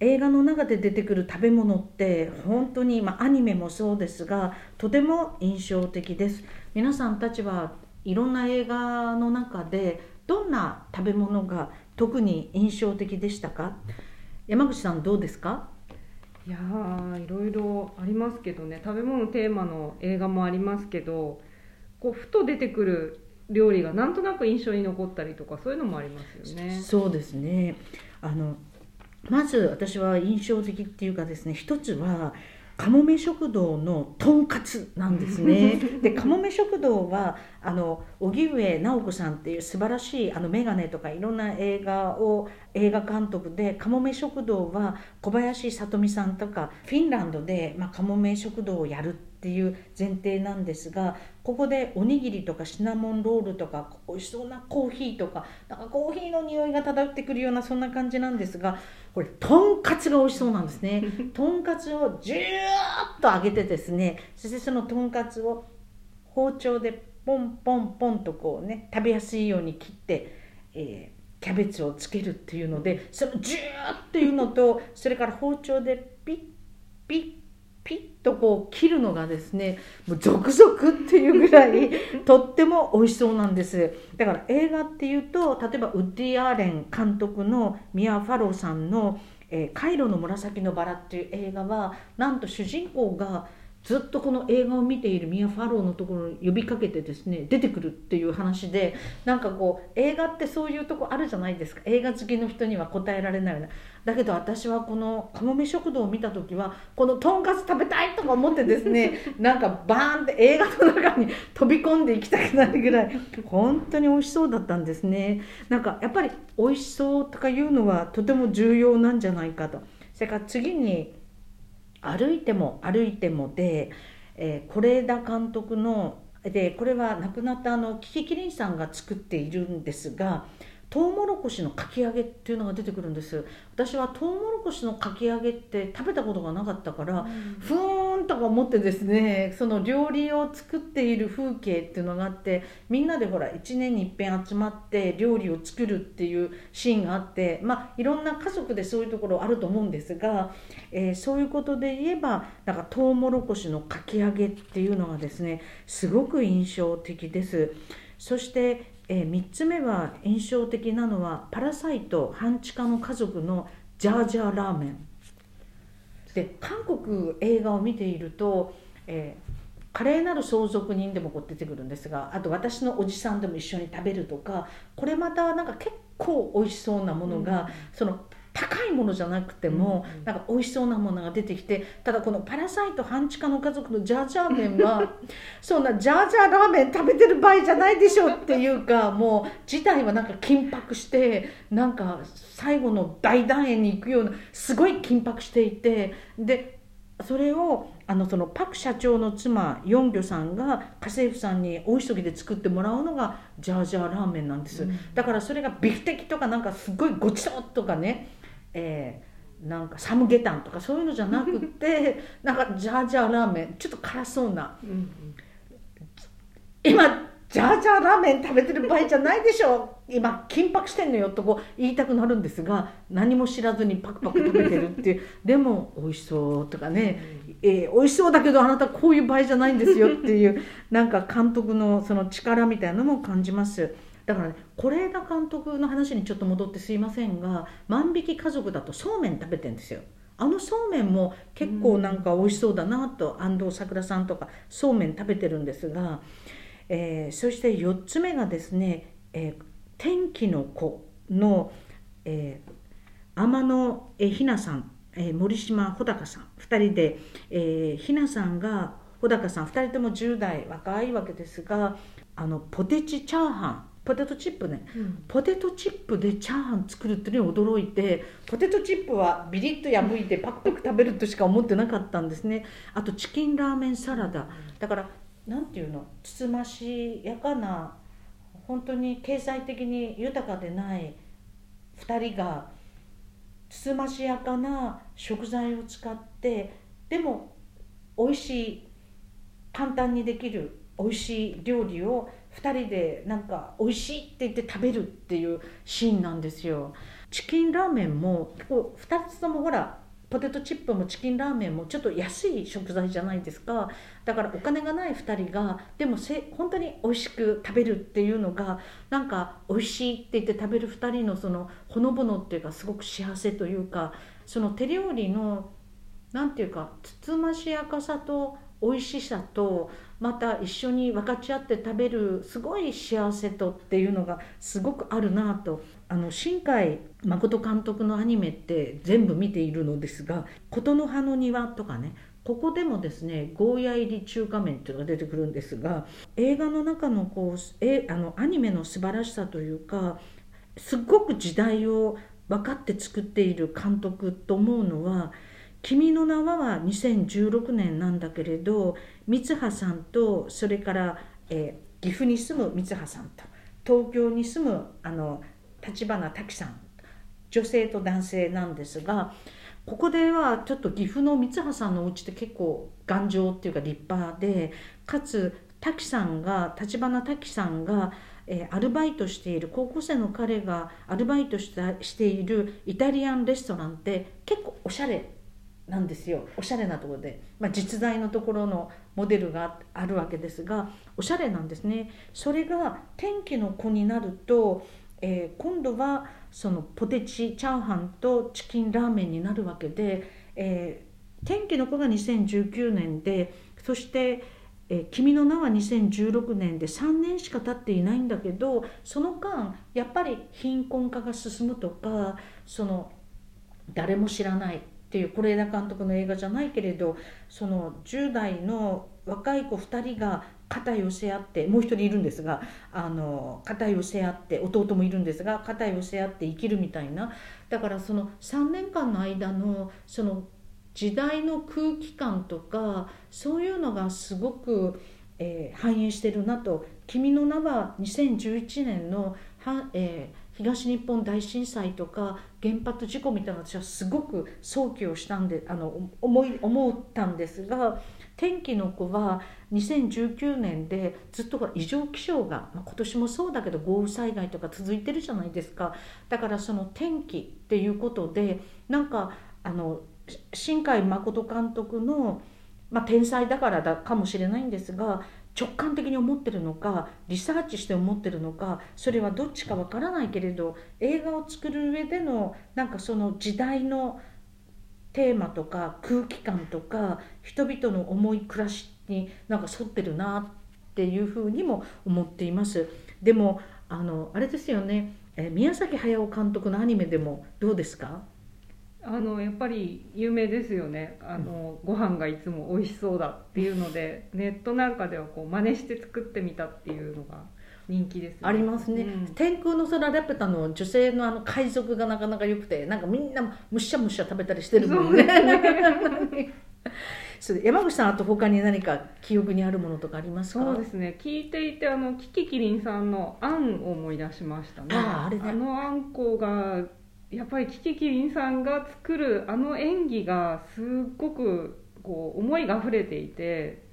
映画の中で出てくる食べ物って本当に、まあ、アニメもそうですがとても印象的です。皆さんたちはいろんな映画の中でどんな食べ物が特に印象的でしたか？山口さんどうですか？いやいろいろありますけどね。食べ物テーマの映画もありますけどこうふと出てくる料理がなんとなく印象に残ったりとかそういうのもありますよね。そうですね。あのまず私は印象的っていうかですね一つはかもめ食堂のとんかつなんですね。でかもめ食堂はあの荻上直子さんっていう素晴らしいあのメガネとかいろんな映画を映画監督でかもめ食堂は小林聡美さんとかフィンランドで、まあ、かもめ食堂をやるっていう前提なんですがここでおにぎりとかシナモンロールとか美味しそうなコーヒーとかなんかコーヒーの匂いが漂ってくるようなそんな感じなんですがこれとんかつが美味しそうなんですね。とんかつをジューッと揚げてですねそしてそのとんかつを包丁でポンポンポンとこうね食べやすいように切って、えー、キャベツをつけるっていうのでそのジューっていうのとそれから包丁でピッピッピッとこう切るのがですねもうゾクゾクっていうぐらい とっても美味しそうなんです。だから映画っていうと例えばウッディ・アーレン監督のミア・ファローさんの「えー、カイロの紫のバラ」っていう映画はなんと主人公がずっとこの映画を見ているミア・ファローのところに呼びかけてですね出てくるっていう話でなんかこう映画ってそういうとこあるじゃないですか。映画好きの人には答えられないな。だけど私はこのかもめ食堂を見た時はこのとんかつ食べたいとか思ってですね なんかバーンって映画の中に 飛び込んでいきたくなるぐらい本当に美味しそうだったんですね。なんかやっぱり美味しそうとかいうのはとても重要なんじゃないかと。それから次に歩いても歩いてもで、えー、是枝監督のでこれは亡くなったあのキキキリンさんが作っているんですがトウモロコシのかき揚げっていうのが出てくるんです私はトウモロコシのかき揚げって食べたことがなかったから、うん、ふーんとか思ってですねその料理を作っている風景っていうのがあってみんなでほら1年にいっぺん集まって料理を作るっていうシーンがあってまあいろんな家族でそういうところあると思うんですが、えー、そういうことで言えばなんかトウモロコシのかき揚げっていうのがですねすごく印象的です。そしてえー、3つ目は印象的なのは「パラサイト半地下の家族」のジャージャーラーメン。で韓国映画を見ていると、えー、華麗なる相続人でもこう出てくるんですがあと私のおじさんでも一緒に食べるとかこれまたなんか結構美味しそうなものが、うん、その高いものじゃなくても、うんうん、なんか美味しそうなものが出てきてただこの「パラサイト半地下の家族」のジャージャー麺は そんなジャージャーラーメン食べてる場合じゃないでしょっていうかもう事態はなんか緊迫してなんか最後の大団円に行くようなすごい緊迫していてでそれをあのそのパク社長の妻ヨンギョさんが家政婦さんに大急ぎで作ってもらうのがジャージャーラーメンなんです、うん、だからそれがビフテキとかなんかすごいごちそうとかねえー、なんかサムゲタンとかそういうのじゃなくて なんかジャージャーラーメンちょっと辛そうな、うんうん、今ジャージャーラーメン食べてる場合じゃないでしょ。今緊迫してんのよとこう言いたくなるんですが何も知らずにパクパク食べてるっていう。でも美味しそうとかね、えー、美味しそうだけどあなたこういう場合じゃないんですよっていうなんか監督のその力みたいなのも感じます。だからね是枝監督の話にちょっと戻ってすいませんが万引き家族だとそうめん食べてんですよ。あのそうめんも結構なんか美味しそうだなと安藤サクラさんとかそうめん食べてるんですが、えー、そして4つ目がですね「えー、天気の子の」えー、天野ひなさん、えー、森島穂高さん。2人で、えー、ひなさんが穂高さん2人とも10代若いわけですがあのポテチチャーハンポテトチップね、うん、ポテトチップでチャーハン作るっていうのに驚いてポテトチップはビリッと破いてパクパク食べるとしか思ってなかったんですね。あとチキンラーメンサラダ。だから何ていうの？つつましやかな本当に経済的に豊かでない2人がつつましやかな食材を使ってでも美味しい簡単にできる美味しい料理を2人でなんか美味しいって言って食べるっていうシーンなんですよ。チキンラーメンもこう2つともほらポテトチップもチキンラーメンもちょっと安い食材じゃないですか。だからお金がない2人がでもせ本当に美味しく食べるっていうのがなんか美味しいって言って食べる2人のそのほのぼのっていうかすごく幸せというかその手料理のなんていうかつつましやかさと美味しさとまた一緒に分かち合って食べるすごい幸せとっていうのがすごくあるなと。あの新海誠監督のアニメって全部見ているのですが「琴の葉の庭」とかねここでもですねゴーヤ入り中華麺っていうのが出てくるんですが映画の中のこうえあのアニメの素晴らしさというかすっごく時代を分かって作っている監督と思うのは「君の名は」は2016年なんだけれど三葉さんとそれから、えー、岐阜に住む三葉さんと東京に住むあの立花滝さん女性と男性なんですがここではちょっと岐阜の三葉さんのお家って結構頑丈っていうか立派でかつ滝さんが立花滝さんが、えー、アルバイトしている高校生の彼がアルバイトしたしているイタリアンレストランって結構おしゃれなんですよ。おしゃれなところで、まあ、実在のところのモデルがあるわけですがおしゃれなんですね。それが天気の子になると、えー、今度はそのポテチチャーハンとチキンラーメンになるわけで、えー、天気の子が2019年でそして「えー、君の名は2016年で3年しか経っていないんだけどその間やっぱり貧困化が進むとかその誰も知らないっていう是枝監督の映画じゃないけれどその10代の若い子2人が肩寄せ合ってもう一人いるんですがあの肩寄せ合って弟もいるんですが肩寄せ合って生きるみたいな。だからその3年間の間のその時代の空気感とかそういうのがすごく、えー、反映してるなと「君の名は」2011年のは、えー東日本大震災とか原発事故みたいな私はすごく想起をしたんであの思い思ったんですが天気の子は2019年でずっと異常気象が、まあ、今年もそうだけど豪雨災害とか続いてるじゃないですか。だからその天気っていうことでなんかあの新海誠監督の、まあ、天才だからだかもしれないんですが直感的に思ってるのかリサーチして思ってるのかそれはどっちかわからないけれど映画を作る上でのなんかその時代のテーマとか空気感とか人々の重い暮らしになんか沿ってるなっていうふうにも思っています。でもあのあれですよね、え宮崎駿監督のアニメでもどうですか？あのやっぱり有名ですよね。あの、うん、ご飯がいつも美味しそうだっていうのでネットなんかではこう真似して作ってみたっていうのが人気です、ね、ありますね、うん、天空の空ラピュタの女性のあの海賊がなかなか良くてなんかみんなむしゃむしゃ食べたりしてるもんね。それ山口さんあと他に何か記憶にあるものとかありますか？そうですね。聞いていてあのキキキリンさんの「あん」を思い出しましたね。ああれ、ね、あのあんこがやっぱりキキキリンさんが作るあの演技がすっごくこう思いが溢れていて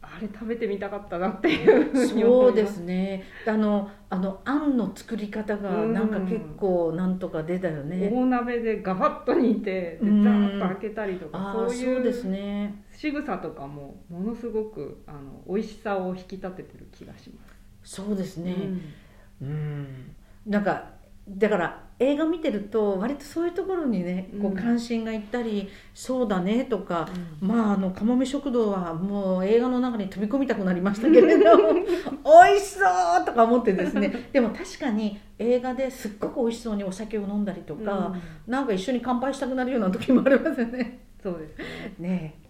あれ食べてみたかったなっていうそうですね。あのあのあんの作り方がなんか結構なんとか出たよね、大鍋でガバッと煮てでザーッと開けたりとか、そういうですね。仕草とかもものすごくあの美味しさを引き立ててる気がします。そうですね。うん、うん。なんかだから映画見てると割とそういうところにねこう関心がいったり、うん、そうだねとか、うん、まああのかもめ食堂はもう映画の中に飛び込みたくなりましたけれど 美味しそうとか思ってですね。でも確かに映画ですっごく美味しそうにお酒を飲んだりとか、うん、なんか一緒に乾杯したくなるような時もありますよね。そうですね。ね